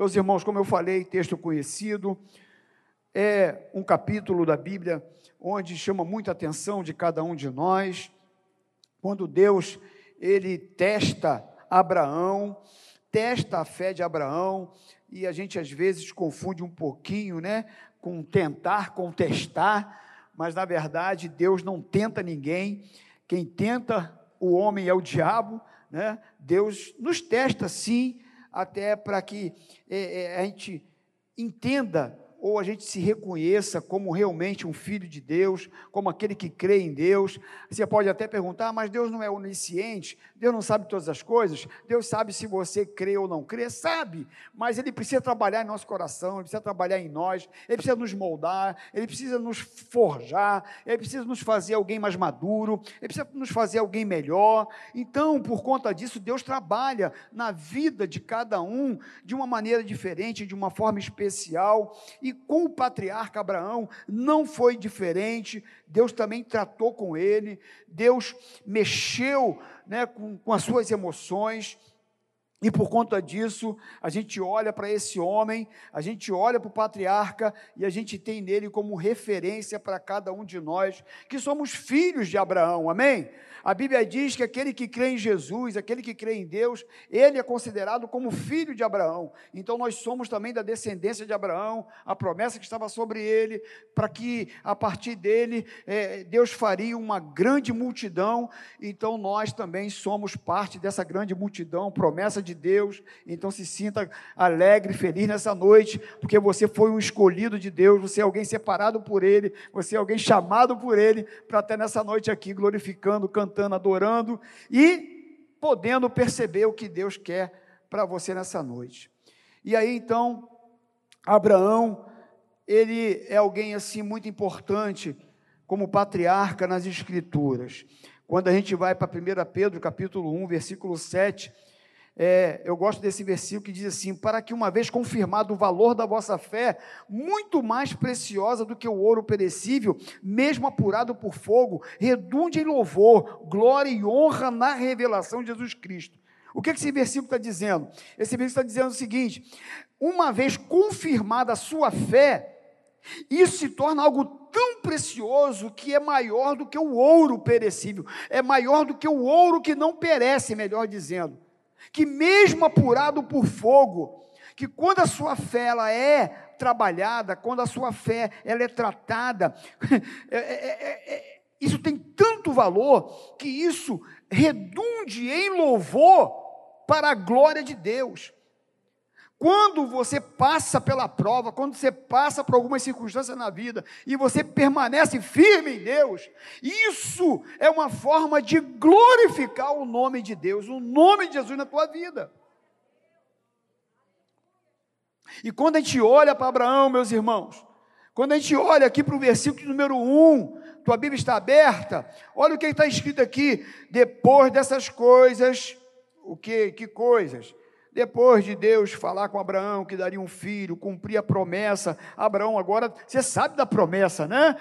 Meus irmãos, como eu falei, texto conhecido, é um capítulo da Bíblia onde chama muita atenção de cada um de nós, quando Deus ele testa Abraão, testa a fé de Abraão, e a gente às vezes confunde um pouquinho, né, com tentar, contestar, mas na verdade Deus não tenta ninguém, quem tenta o homem é o diabo, né? Deus nos testa sim, até para que é, é, a gente entenda ou a gente se reconheça como realmente um filho de Deus, como aquele que crê em Deus. Você pode até perguntar, ah, mas Deus não é onisciente, Deus não sabe todas as coisas, Deus sabe se você crê ou não crê, sabe, mas Ele precisa trabalhar em nosso coração, Ele precisa trabalhar em nós, Ele precisa nos moldar, Ele precisa nos forjar, Ele precisa nos fazer alguém mais maduro, Ele precisa nos fazer alguém melhor. Então, por conta disso, Deus trabalha na vida de cada um de uma maneira diferente, de uma forma especial, e e com o patriarca Abraão não foi diferente, Deus também tratou com ele, Deus mexeu né, com, com as suas emoções, e por conta disso, a gente olha para esse homem, a gente olha para o patriarca e a gente tem nele como referência para cada um de nós, que somos filhos de Abraão, amém? A Bíblia diz que aquele que crê em Jesus, aquele que crê em Deus, ele é considerado como filho de Abraão. Então nós somos também da descendência de Abraão, a promessa que estava sobre ele, para que a partir dele é, Deus faria uma grande multidão. Então nós também somos parte dessa grande multidão, promessa de Deus. Então se sinta alegre, feliz nessa noite, porque você foi um escolhido de Deus, você é alguém separado por ele, você é alguém chamado por ele para estar nessa noite aqui glorificando, cantando, adorando e podendo perceber o que Deus quer para você nessa noite. E aí então, Abraão, ele é alguém assim muito importante como patriarca nas escrituras. Quando a gente vai para 1 Pedro, capítulo 1, versículo 7, é, eu gosto desse versículo que diz assim: Para que, uma vez confirmado o valor da vossa fé, muito mais preciosa do que o ouro perecível, mesmo apurado por fogo, redunde em louvor, glória e honra na revelação de Jesus Cristo. O que esse versículo está dizendo? Esse versículo está dizendo o seguinte: uma vez confirmada a sua fé, isso se torna algo tão precioso que é maior do que o ouro perecível, é maior do que o ouro que não perece, melhor dizendo que mesmo apurado por fogo, que quando a sua fé ela é trabalhada, quando a sua fé ela é tratada, é, é, é, é, isso tem tanto valor que isso redunde em louvor para a glória de Deus. Quando você passa pela prova, quando você passa por algumas circunstâncias na vida e você permanece firme em Deus, isso é uma forma de glorificar o nome de Deus, o nome de Jesus na tua vida. E quando a gente olha para Abraão, meus irmãos, quando a gente olha aqui para o versículo número 1, tua Bíblia está aberta, olha o que está escrito aqui, depois dessas coisas, o que, que coisas? Depois de Deus falar com Abraão que daria um filho, cumprir a promessa, Abraão agora, você sabe da promessa, né?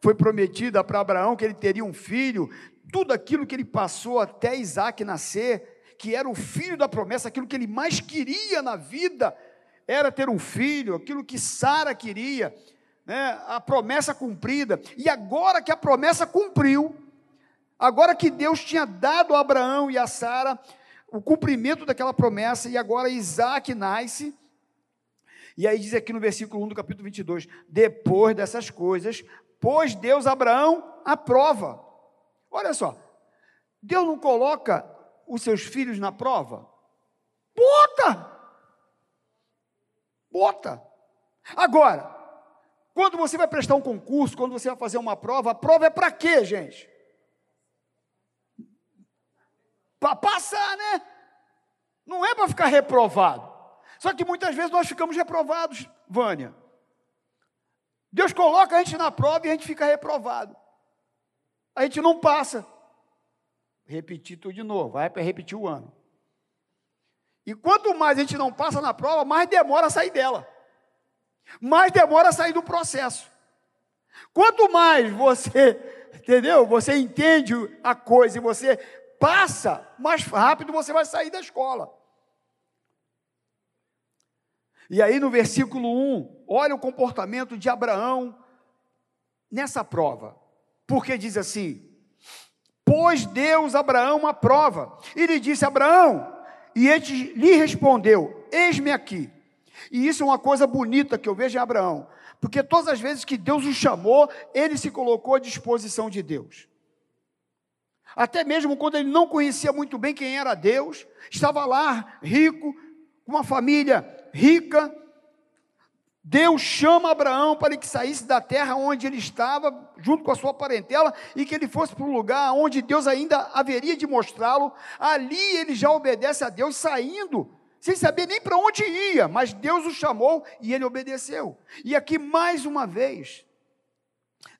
Foi prometida para Abraão que ele teria um filho, tudo aquilo que ele passou até Isaac nascer, que era o filho da promessa, aquilo que ele mais queria na vida, era ter um filho, aquilo que Sara queria, né? a promessa cumprida. E agora que a promessa cumpriu, agora que Deus tinha dado a Abraão e a Sara o cumprimento daquela promessa, e agora Isaac nasce. E aí diz aqui no versículo 1 do capítulo 22: depois dessas coisas, pôs Deus Abraão à prova. Olha só, Deus não coloca os seus filhos na prova? Bota! Bota! Agora, quando você vai prestar um concurso, quando você vai fazer uma prova, a prova é para quê, gente? para passar, né? Não é para ficar reprovado. Só que muitas vezes nós ficamos reprovados, Vânia. Deus coloca a gente na prova e a gente fica reprovado. A gente não passa. Repetir tudo de novo, vai para repetir o ano. E quanto mais a gente não passa na prova, mais demora a sair dela. Mais demora a sair do processo. Quanto mais você, entendeu? Você entende a coisa e você passa, mais rápido você vai sair da escola. E aí no versículo 1, olha o comportamento de Abraão nessa prova. Porque diz assim: Pôs Deus Abraão uma prova, e lhe disse: Abraão, e ele lhe respondeu: Eis-me aqui. E isso é uma coisa bonita que eu vejo em Abraão, porque todas as vezes que Deus o chamou, ele se colocou à disposição de Deus. Até mesmo quando ele não conhecia muito bem quem era Deus, estava lá rico, com uma família rica, Deus chama Abraão para que saísse da terra onde ele estava, junto com a sua parentela, e que ele fosse para um lugar onde Deus ainda haveria de mostrá-lo. Ali ele já obedece a Deus, saindo, sem saber nem para onde ia, mas Deus o chamou e ele obedeceu. E aqui, mais uma vez,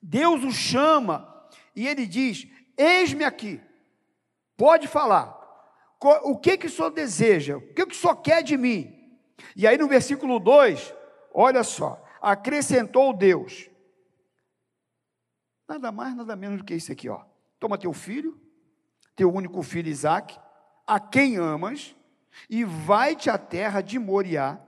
Deus o chama e ele diz: Eis-me aqui, pode falar. O que que o senhor deseja? O que que o senhor quer de mim? E aí no versículo 2, olha só, acrescentou Deus. Nada mais, nada menos do que isso aqui, ó. Toma teu filho, teu único filho Isaque, a quem amas, e vai-te à terra de Moriá.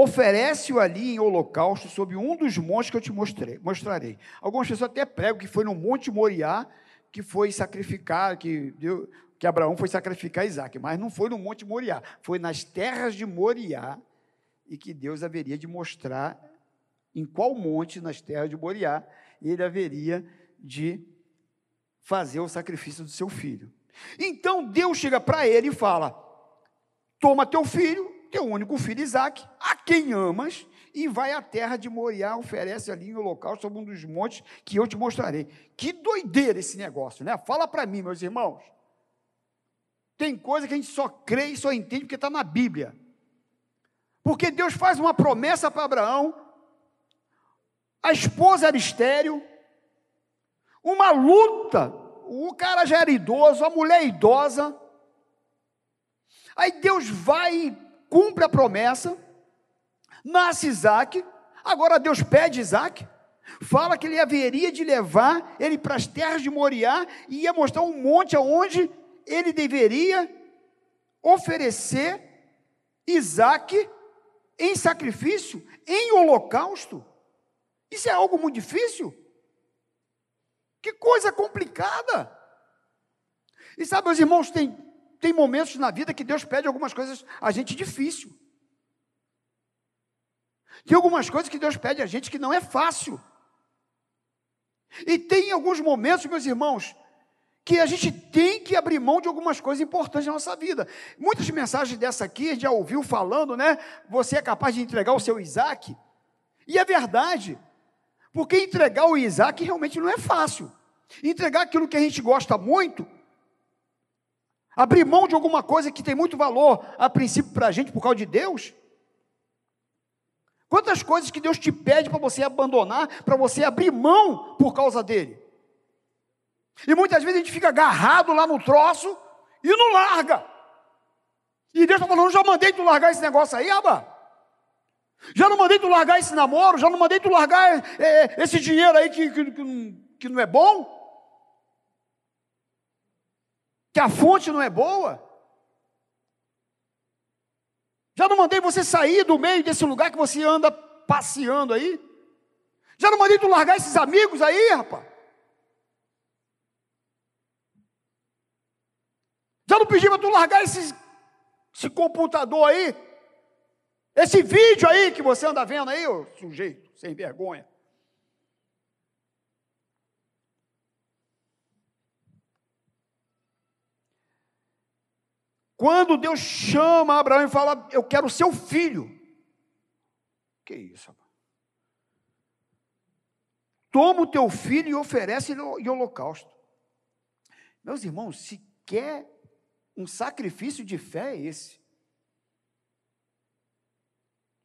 Oferece-o ali em holocausto sobre um dos montes que eu te mostrei, mostrarei. Algumas pessoas até pregam que foi no Monte Moriá que foi sacrificar, que, deu, que Abraão foi sacrificar Isaac, mas não foi no Monte Moriá, foi nas terras de Moriá e que Deus haveria de mostrar em qual monte nas terras de Moriá ele haveria de fazer o sacrifício do seu filho. Então Deus chega para ele e fala: Toma teu filho, teu único filho Isaac, a quem amas, e vai à terra de Moriá, oferece ali em holocausto sobre um dos montes que eu te mostrarei. Que doideira esse negócio, né? Fala para mim, meus irmãos. Tem coisa que a gente só crê e só entende porque está na Bíblia. Porque Deus faz uma promessa para Abraão, a esposa era estéreo, uma luta, o cara já era idoso, a mulher idosa. Aí Deus vai cumpre a promessa, nasce Isaac, agora Deus pede Isaac, fala que ele haveria de levar ele para as terras de Moriá e ia mostrar um monte aonde ele deveria oferecer Isaac em sacrifício, em holocausto. Isso é algo muito difícil. Que coisa complicada. E sabe, meus irmãos, tem, tem momentos na vida que Deus pede algumas coisas a gente difícil. Tem algumas coisas que Deus pede a gente que não é fácil. E tem alguns momentos, meus irmãos, que a gente tem que abrir mão de algumas coisas importantes na nossa vida. Muitas mensagens dessa aqui a gente já ouviu falando, né? Você é capaz de entregar o seu Isaac. E é verdade, porque entregar o Isaac realmente não é fácil. Entregar aquilo que a gente gosta muito, abrir mão de alguma coisa que tem muito valor a princípio para a gente por causa de Deus. Quantas coisas que Deus te pede para você abandonar, para você abrir mão por causa dele. E muitas vezes a gente fica agarrado lá no troço e não larga. E Deus está falando, já mandei tu largar esse negócio aí, aba. Já não mandei tu largar esse namoro, já não mandei tu largar é, esse dinheiro aí que, que, que não é bom. Que a fonte não é boa. Já não mandei você sair do meio desse lugar que você anda passeando aí. Já não mandei tu largar esses amigos aí, rapaz. Já não pedi para tu largar esse, esse computador aí? Esse vídeo aí que você anda vendo aí, ô sujeito, sem vergonha. Quando Deus chama Abraão e fala, eu quero seu filho. Que isso, rapaz? Toma o teu filho e oferece em holocausto. Meus irmãos, se quer um sacrifício de fé é esse?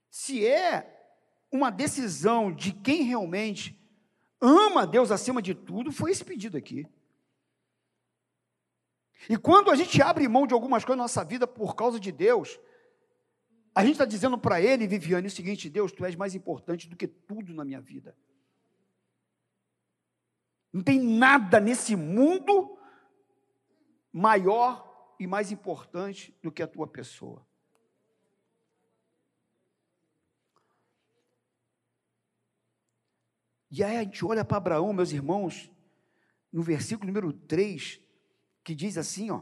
Se é uma decisão de quem realmente ama Deus acima de tudo, foi esse pedido aqui. E quando a gente abre mão de algumas coisas na nossa vida por causa de Deus, a gente está dizendo para ele, Viviane, o seguinte: Deus, tu és mais importante do que tudo na minha vida. Não tem nada nesse mundo maior e mais importante do que a tua pessoa. E aí a gente olha para Abraão, meus irmãos, no versículo número 3, que diz assim, ó: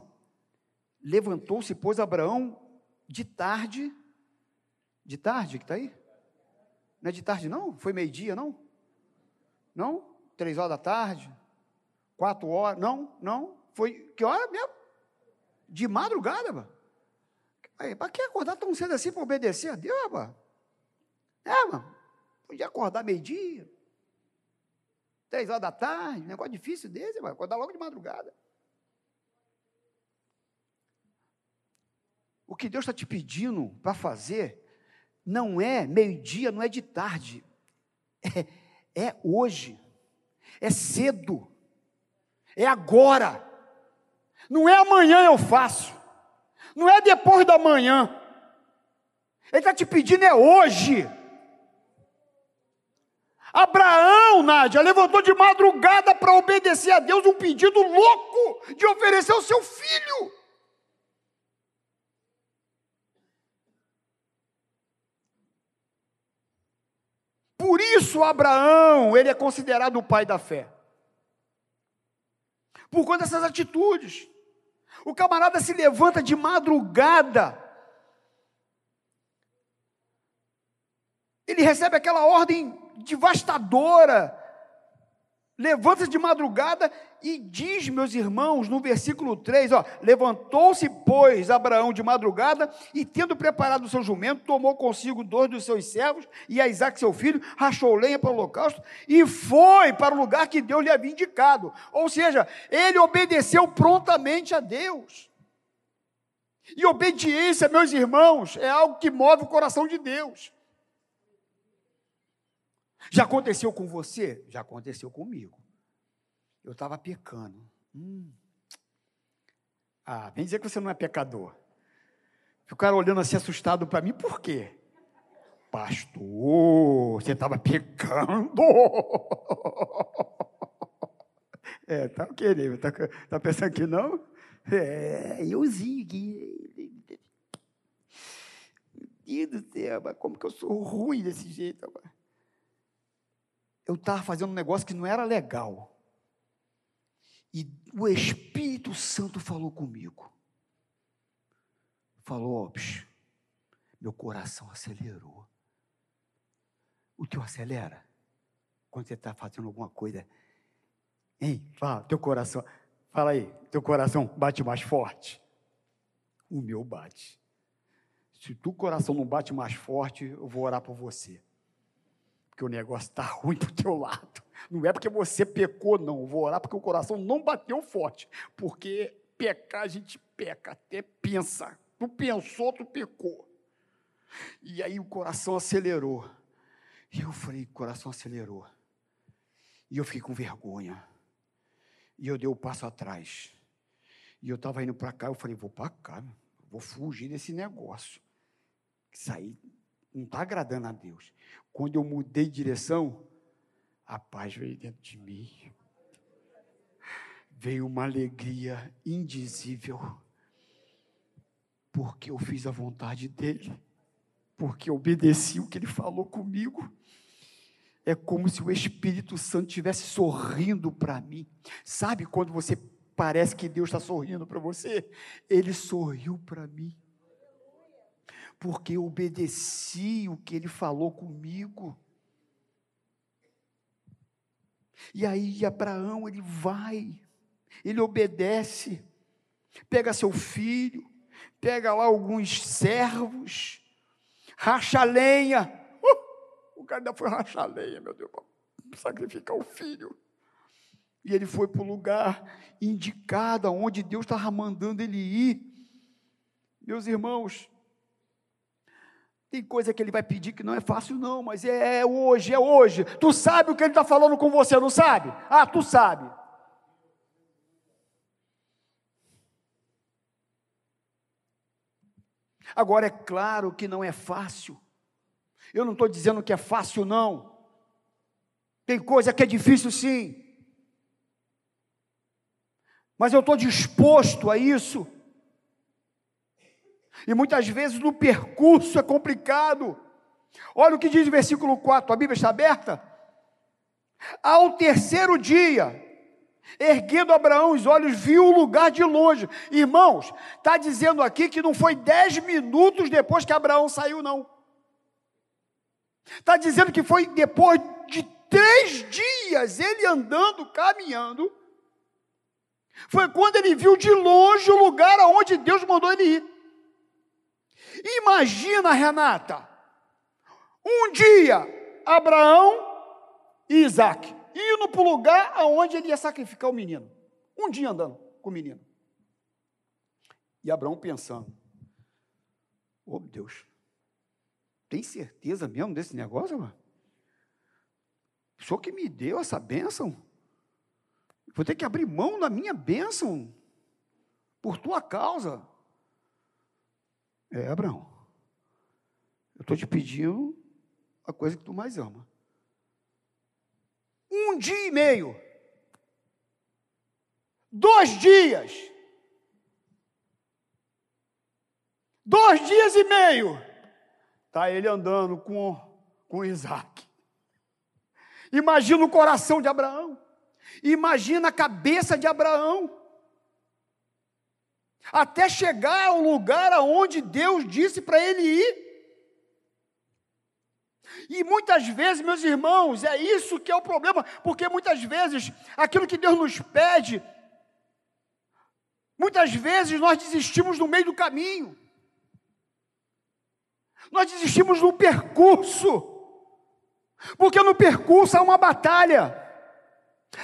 Levantou-se, pois Abraão de tarde, de tarde que está aí? Não é de tarde não? Foi meio-dia não? Não? Três horas da tarde? Quatro horas? Não, não. Foi que hora mesmo? De madrugada, mano. Para que acordar tão cedo assim para obedecer a Deus, mano? É, mano. Podia acordar meio-dia. Três horas da tarde, negócio difícil desse, mano. Acordar logo de madrugada. O que Deus está te pedindo para fazer não é meio-dia, não é de tarde. É, é hoje. É cedo. É agora. Não é amanhã eu faço. Não é depois da manhã. Ele está te pedindo é hoje. Abraão, Nádia, levantou de madrugada para obedecer a Deus um pedido louco de oferecer o seu filho. Por isso Abraão, ele é considerado o pai da fé. Por conta dessas atitudes. O camarada se levanta de madrugada. Ele recebe aquela ordem devastadora. Levanta-se de madrugada e diz, meus irmãos, no versículo 3, ó, levantou-se, pois, Abraão de madrugada, e tendo preparado o seu jumento, tomou consigo dois dos seus servos, e a Isaac seu filho, rachou lenha para o holocausto, e foi para o lugar que Deus lhe havia indicado. Ou seja, ele obedeceu prontamente a Deus. E obediência, meus irmãos, é algo que move o coração de Deus. Já aconteceu com você? Já aconteceu comigo. Eu estava pecando. Hum. Ah, vem dizer que você não é pecador. O cara olhando assim assustado para mim, por quê? Pastor, você estava pecando. É, tá querendo, tá, tá pensando que não? É, euzinho aqui. Meu Deus do céu, mas como que eu sou ruim desse jeito? Eu estava fazendo um negócio que não era legal. E o Espírito Santo falou comigo. Falou, ó, meu coração acelerou. O teu acelera? Quando você está fazendo alguma coisa. Hein? Fala, teu coração. Fala aí, teu coração bate mais forte? O meu bate. Se o teu coração não bate mais forte, eu vou orar por você porque o negócio está ruim para o teu lado. Não é porque você pecou, não. Vou orar porque o coração não bateu forte. Porque pecar, a gente peca, até pensa. Tu pensou, tu pecou. E aí o coração acelerou. E eu falei, o coração acelerou. E eu fiquei com vergonha. E eu dei o um passo atrás. E eu estava indo para cá, eu falei, vou para cá, vou fugir desse negócio. Sair não está agradando a Deus. Quando eu mudei de direção, a paz veio dentro de mim. Veio uma alegria indizível. Porque eu fiz a vontade dele. Porque obedeci o que ele falou comigo. É como se o Espírito Santo estivesse sorrindo para mim. Sabe quando você parece que Deus está sorrindo para você? Ele sorriu para mim porque eu obedeci o que ele falou comigo. E aí Abraão, ele vai, ele obedece, pega seu filho, pega lá alguns servos, racha lenha. Uh, o cara ainda foi rachar lenha, meu Deus, para sacrificar o filho. E ele foi para o lugar indicado, onde Deus estava mandando ele ir. Meus irmãos, tem coisa que ele vai pedir que não é fácil, não, mas é, é hoje, é hoje. Tu sabe o que ele está falando com você, não sabe? Ah, tu sabe. Agora, é claro que não é fácil. Eu não estou dizendo que é fácil, não. Tem coisa que é difícil, sim. Mas eu estou disposto a isso. E muitas vezes no percurso é complicado. Olha o que diz o versículo 4, a Bíblia está aberta? Ao terceiro dia, erguendo Abraão os olhos, viu o lugar de longe. Irmãos, está dizendo aqui que não foi dez minutos depois que Abraão saiu, não. Está dizendo que foi depois de três dias, ele andando, caminhando. Foi quando ele viu de longe o lugar aonde Deus mandou ele ir. Imagina, Renata, um dia, Abraão e Isaac indo para o lugar aonde ele ia sacrificar o menino. Um dia andando com o menino. E Abraão pensando: Ô oh, Deus, tem certeza mesmo desse negócio, mano? O senhor que me deu essa bênção? Vou ter que abrir mão da minha bênção por tua causa. É, Abraão, eu estou te pedindo a coisa que tu mais ama. Um dia e meio. Dois dias. Dois dias e meio. Está ele andando com, com Isaac. Imagina o coração de Abraão. Imagina a cabeça de Abraão. Até chegar ao lugar aonde Deus disse para ele ir. E muitas vezes, meus irmãos, é isso que é o problema, porque muitas vezes aquilo que Deus nos pede, muitas vezes nós desistimos no meio do caminho, nós desistimos no percurso, porque no percurso há uma batalha,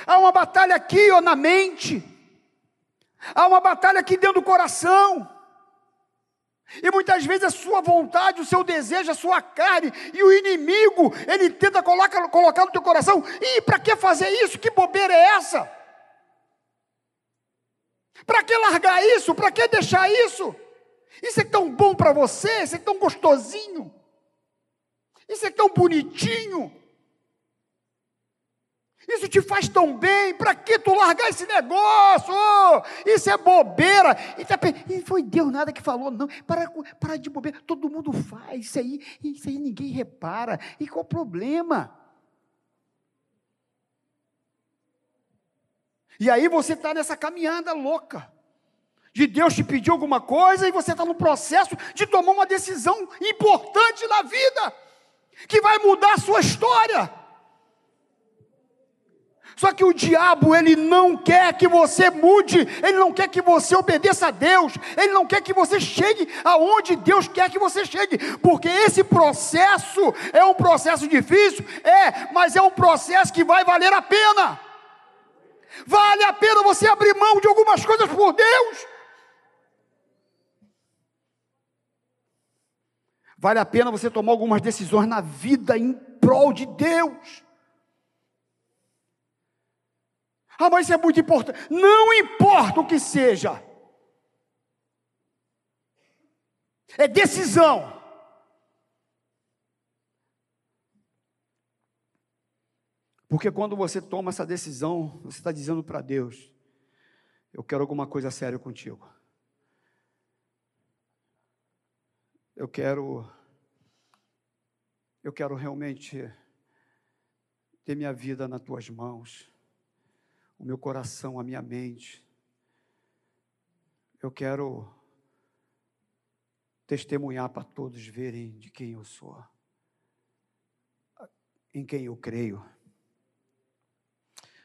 há uma batalha aqui ó, na mente, há uma batalha aqui dentro do coração. E muitas vezes a sua vontade, o seu desejo, a sua carne e o inimigo, ele tenta colocar, colocar no teu coração: e para que fazer isso? Que bobeira é essa? Para que largar isso? Para que deixar isso? Isso é tão bom para você, isso é tão gostosinho, isso é tão bonitinho. Isso te faz tão bem, para que tu largar esse negócio? Isso é bobeira. E, tá, foi Deus nada que falou, não. Para, para de bobeira, todo mundo faz isso aí, isso aí ninguém repara. E qual o problema? E aí você está nessa caminhada louca. De Deus te pedir alguma coisa e você está no processo de tomar uma decisão importante na vida, que vai mudar a sua história. Só que o diabo, ele não quer que você mude, ele não quer que você obedeça a Deus, ele não quer que você chegue aonde Deus quer que você chegue, porque esse processo é um processo difícil, é, mas é um processo que vai valer a pena. Vale a pena você abrir mão de algumas coisas por Deus. Vale a pena você tomar algumas decisões na vida em prol de Deus. Ah, mas isso é muito importante. Não importa o que seja. É decisão. Porque quando você toma essa decisão, você está dizendo para Deus: Eu quero alguma coisa séria contigo. Eu quero. Eu quero realmente ter minha vida nas tuas mãos o meu coração, a minha mente. Eu quero testemunhar para todos verem de quem eu sou, em quem eu creio.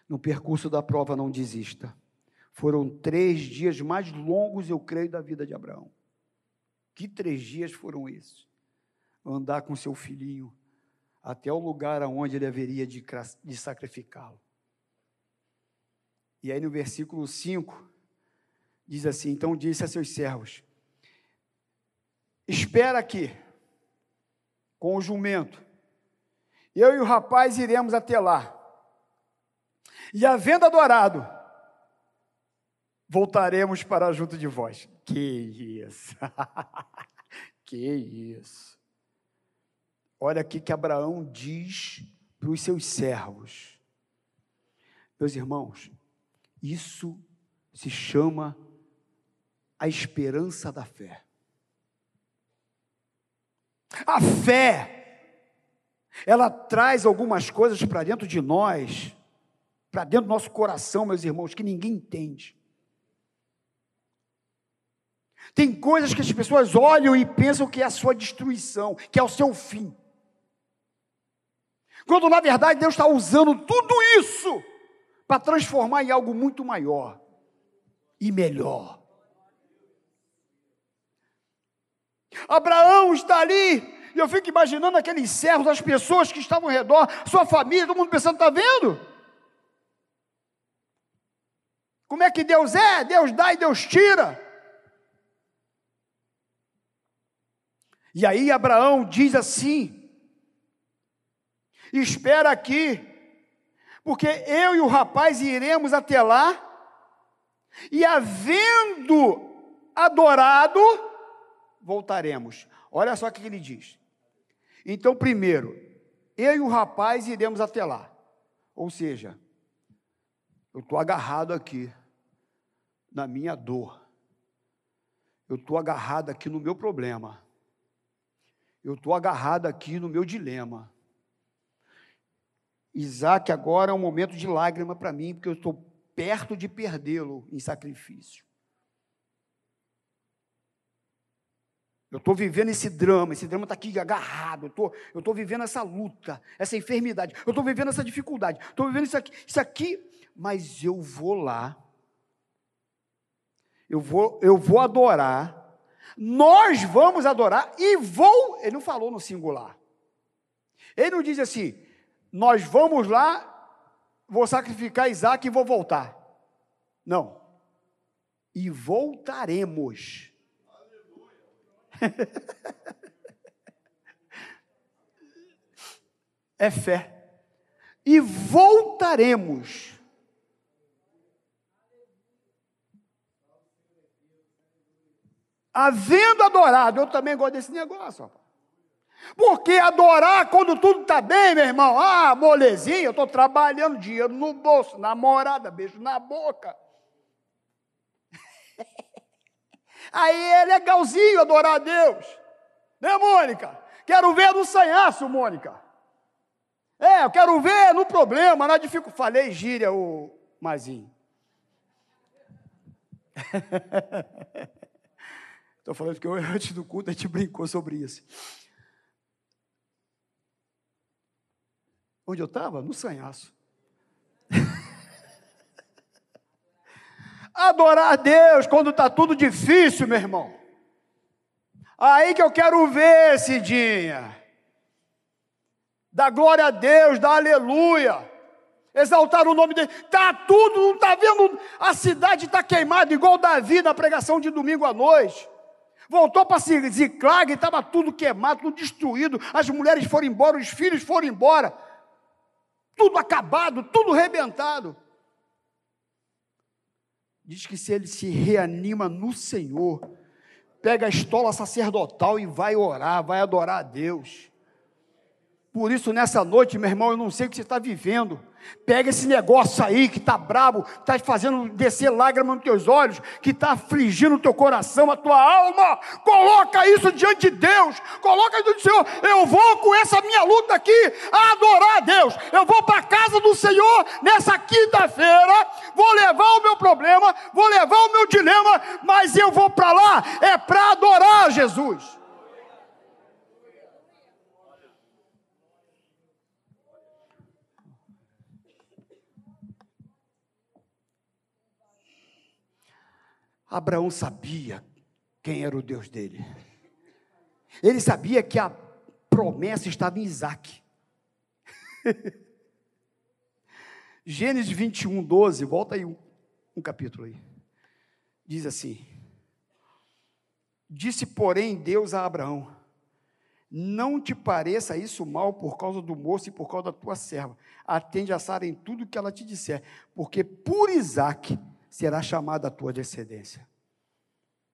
No percurso da prova, não desista. Foram três dias mais longos, eu creio, da vida de Abraão. Que três dias foram esses? Andar com seu filhinho até o lugar aonde ele haveria de, de sacrificá-lo. E aí no versículo 5, diz assim: Então disse a seus servos: Espera aqui, com o jumento. Eu e o rapaz iremos até lá. E havendo adorado, voltaremos para junto de vós. Que isso! que isso! Olha aqui que Abraão diz para os seus servos. Meus irmãos, isso se chama a esperança da fé. A fé ela traz algumas coisas para dentro de nós, para dentro do nosso coração, meus irmãos, que ninguém entende. Tem coisas que as pessoas olham e pensam que é a sua destruição, que é o seu fim. Quando na verdade Deus está usando tudo isso para transformar em algo muito maior e melhor. Abraão está ali, e eu fico imaginando aqueles servos, as pessoas que estavam ao redor, sua família, todo mundo pensando: está vendo? Como é que Deus é? Deus dá e Deus tira. E aí Abraão diz assim: espera aqui, porque eu e o rapaz iremos até lá, e havendo adorado, voltaremos. Olha só o que ele diz. Então, primeiro, eu e o rapaz iremos até lá. Ou seja, eu estou agarrado aqui, na minha dor. Eu estou agarrado aqui no meu problema. Eu estou agarrado aqui no meu dilema. Isaac agora é um momento de lágrima para mim, porque eu estou perto de perdê-lo em sacrifício. Eu estou vivendo esse drama, esse drama está aqui agarrado, eu estou vivendo essa luta, essa enfermidade, eu estou vivendo essa dificuldade, estou vivendo isso aqui, isso aqui, mas eu vou lá, eu vou, eu vou adorar, nós vamos adorar e vou, ele não falou no singular, ele não diz assim, nós vamos lá, vou sacrificar Isaac e vou voltar. Não. E voltaremos. é fé. E voltaremos. Havendo adorado, eu também gosto desse negócio. Rapaz. Porque adorar quando tudo está bem, meu irmão, ah, molezinha, eu estou trabalhando, dinheiro no bolso, namorada, beijo na boca. Aí é legalzinho adorar a Deus. Né, Mônica? Quero ver no sanhaço, Mônica. É, eu quero ver no problema, na dificuldade. Falei gíria, o Mazinho. Estou falando que antes do culto a gente brincou sobre isso. Onde eu estava? No sanhaço. Adorar Deus quando está tudo difícil, meu irmão. Aí que eu quero ver, Cidinha. Dá glória a Deus, dá aleluia. Exaltar o nome dele. Está tudo, não está vendo? A cidade está queimada, igual Davi na pregação de domingo à noite. Voltou para Ziclag, estava tudo queimado, tudo destruído. As mulheres foram embora, os filhos foram embora tudo acabado, tudo rebentado. Diz que se ele se reanima no Senhor, pega a estola sacerdotal e vai orar, vai adorar a Deus. Por isso, nessa noite, meu irmão, eu não sei o que você está vivendo. Pega esse negócio aí que está brabo, está fazendo descer lágrimas nos teus olhos, que está afligindo o teu coração, a tua alma. Coloca isso diante de Deus. Coloca diante do Senhor. Eu vou com essa minha luta aqui a adorar a Deus. Eu vou para a casa do Senhor nessa quinta-feira. Vou levar o meu problema, vou levar o meu dilema, mas eu vou para lá é para adorar Jesus. Abraão sabia quem era o Deus dele. Ele sabia que a promessa estava em Isaac. Gênesis 21, 12, volta aí um, um capítulo aí. Diz assim: Disse, porém, Deus a Abraão: Não te pareça isso mal por causa do moço e por causa da tua serva. Atende a Sara em tudo que ela te disser, porque por Isaac será chamada a tua descendência.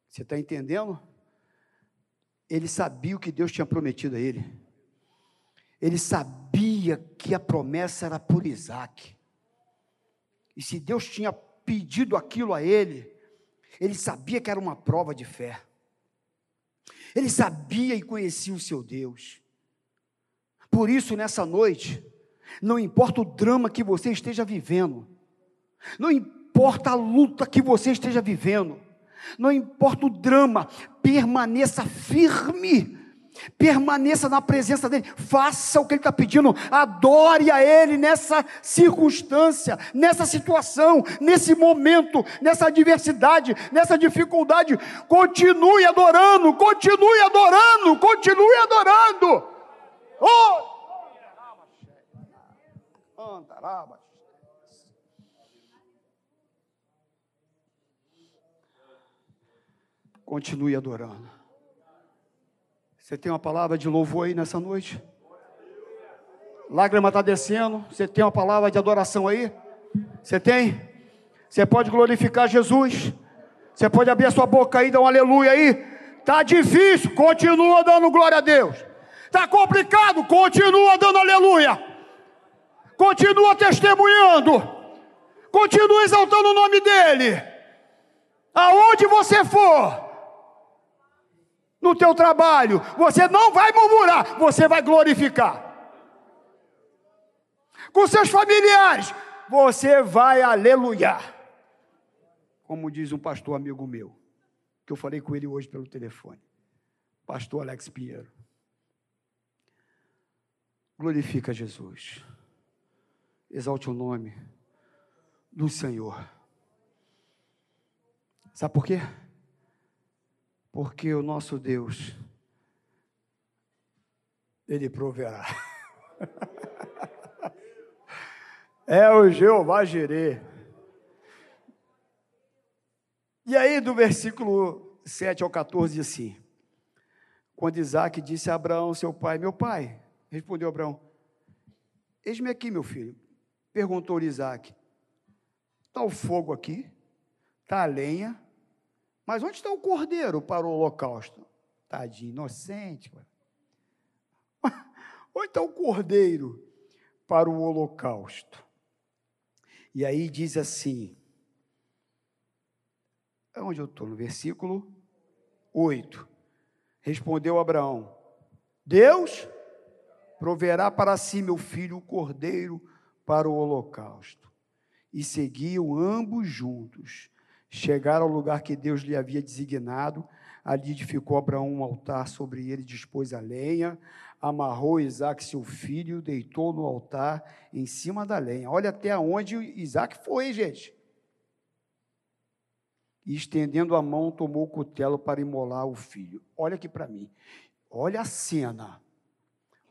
Você está entendendo? Ele sabia o que Deus tinha prometido a ele. Ele sabia que a promessa era por Isaac. E se Deus tinha pedido aquilo a ele, ele sabia que era uma prova de fé. Ele sabia e conhecia o seu Deus. Por isso, nessa noite, não importa o drama que você esteja vivendo, não importa a luta que você esteja vivendo, não importa o drama, permaneça firme, permaneça na presença dEle, faça o que Ele está pedindo, adore a Ele nessa circunstância, nessa situação, nesse momento, nessa adversidade, nessa dificuldade, continue adorando, continue adorando, continue adorando. Oh! Continue adorando. Você tem uma palavra de louvor aí nessa noite? Lágrima está descendo. Você tem uma palavra de adoração aí? Você tem? Você pode glorificar Jesus? Você pode abrir a sua boca aí, dar um aleluia aí? Tá difícil, continua dando glória a Deus. Tá complicado, continua dando aleluia. Continua testemunhando. Continua exaltando o nome dele. Aonde você for, no teu trabalho, você não vai murmurar, você vai glorificar. Com seus familiares, você vai aleluiar. Como diz um pastor amigo meu, que eu falei com ele hoje pelo telefone, pastor Alex Pinheiro. Glorifica Jesus. Exalte o nome do Senhor. Sabe por quê? Porque o nosso Deus, Ele proverá. é o Jeová Jirê. E aí, do versículo 7 ao 14, diz assim: Quando Isaac disse a Abraão, seu pai, meu pai, respondeu Abraão: Eis-me aqui, meu filho. Perguntou-lhe Isaac: Está o fogo aqui? Está a lenha? Mas onde está o cordeiro para o holocausto? Tadinho, inocente. Onde está o cordeiro para o holocausto? E aí diz assim, onde eu estou? No versículo 8. Respondeu Abraão: Deus proverá para si, meu filho, o cordeiro para o holocausto. E seguiam ambos juntos chegaram ao lugar que Deus lhe havia designado. Ali edificou Abraão um altar, sobre ele dispôs a lenha, amarrou Isaac, seu filho, deitou no altar em cima da lenha. Olha até onde Isaac foi, gente. E estendendo a mão, tomou o cutelo para imolar o filho. Olha aqui para mim. Olha a cena.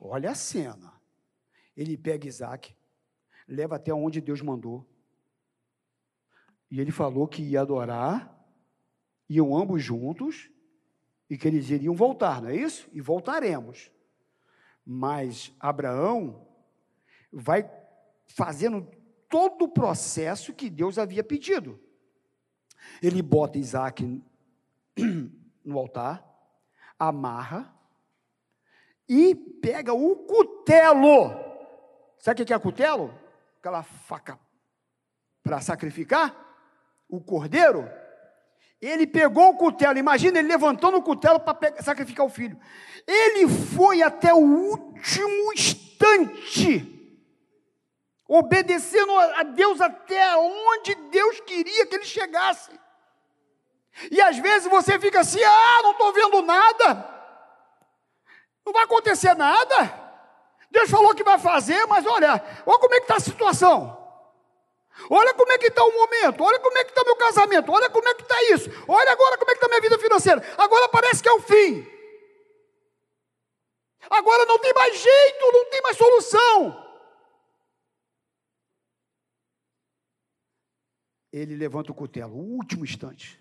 Olha a cena. Ele pega Isaac, leva até onde Deus mandou e ele falou que ia adorar, iam ambos juntos, e que eles iriam voltar, não é isso? E voltaremos. Mas Abraão vai fazendo todo o processo que Deus havia pedido. Ele bota Isaac no altar, amarra e pega o cutelo. Sabe o que é cutelo? Aquela faca para sacrificar o cordeiro, ele pegou o cutelo, imagina ele levantando o cutelo para sacrificar o filho. Ele foi até o último instante, obedecendo a Deus até onde Deus queria que ele chegasse. E às vezes você fica assim: ah, não estou vendo nada, não vai acontecer nada. Deus falou que vai fazer, mas olha, olha como é que está a situação. Olha como é que está o momento, olha como é que está meu casamento, olha como é que está isso, olha agora como é que está minha vida financeira. Agora parece que é o fim. Agora não tem mais jeito, não tem mais solução. Ele levanta o cutelo, o último instante.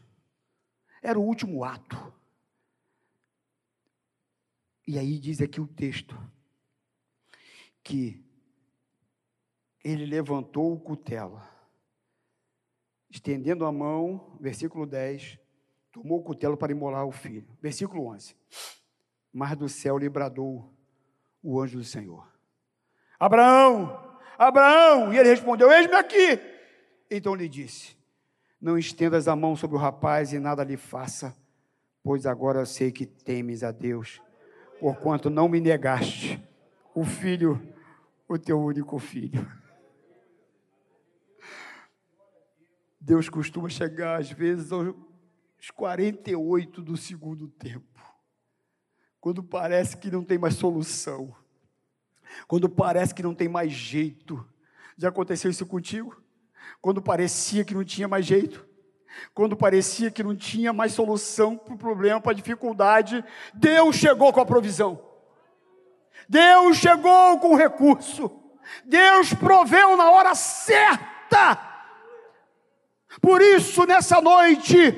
Era o último ato. E aí diz aqui o texto que ele levantou o cutelo, estendendo a mão, versículo 10, tomou o cutelo para imolar o filho. Versículo 11. Mas do céu lhe bradou o anjo do Senhor: Abraão, Abraão! E ele respondeu: Eis-me aqui. Então lhe disse: Não estendas a mão sobre o rapaz e nada lhe faça, pois agora eu sei que temes a Deus, porquanto não me negaste o filho, o teu único filho. Deus costuma chegar, às vezes, aos 48 do segundo tempo, quando parece que não tem mais solução, quando parece que não tem mais jeito. Já aconteceu isso contigo? Quando parecia que não tinha mais jeito? Quando parecia que não tinha mais solução para o problema, para a dificuldade, Deus chegou com a provisão. Deus chegou com o recurso. Deus proveu na hora certa. Por isso, nessa noite,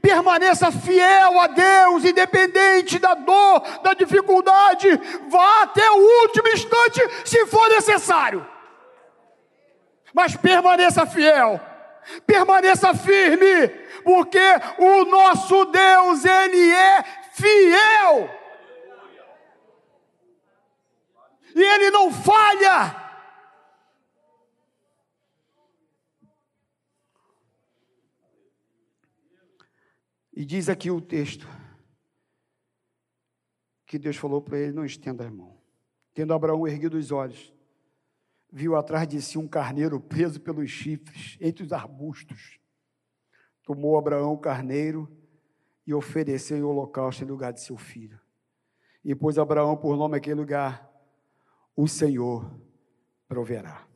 permaneça fiel a Deus, independente da dor, da dificuldade, vá até o último instante, se for necessário. Mas permaneça fiel, permaneça firme, porque o nosso Deus, Ele é fiel. E Ele não falha. E diz aqui o texto que Deus falou para ele: não estenda a mão. Tendo Abraão erguido os olhos, viu atrás de si um carneiro preso pelos chifres entre os arbustos. Tomou Abraão o carneiro e ofereceu em holocausto em lugar de seu filho. E pôs Abraão por nome aquele lugar: O Senhor proverá.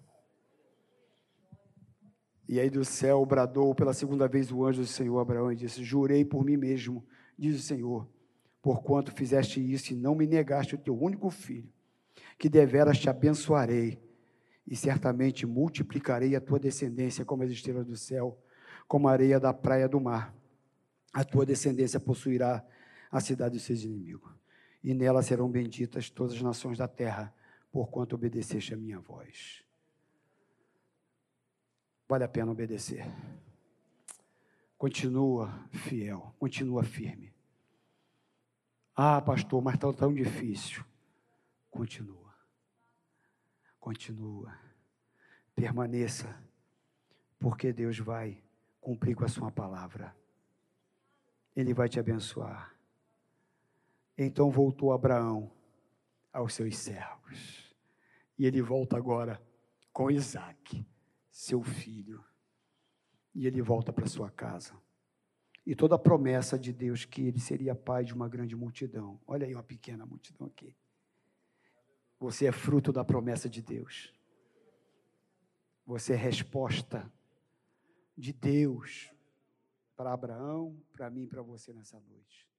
E aí do céu bradou pela segunda vez o anjo do Senhor Abraão e disse: Jurei por mim mesmo, diz o Senhor, porquanto fizeste isso e não me negaste o teu único filho, que deveras te abençoarei, e certamente multiplicarei a tua descendência como as estrelas do céu, como a areia da praia do mar. A tua descendência possuirá a cidade dos seus inimigos, e nela serão benditas todas as nações da terra, porquanto obedeceste a minha voz vale a pena obedecer. Continua fiel, continua firme. Ah, pastor, mas está tão difícil. Continua. Continua. Permaneça, porque Deus vai cumprir com a sua palavra. Ele vai te abençoar. Então voltou Abraão aos seus servos. E ele volta agora com Isaac seu filho. E ele volta para sua casa. E toda a promessa de Deus que ele seria pai de uma grande multidão. Olha aí uma pequena multidão aqui. Você é fruto da promessa de Deus. Você é resposta de Deus para Abraão, para mim e para você nessa noite.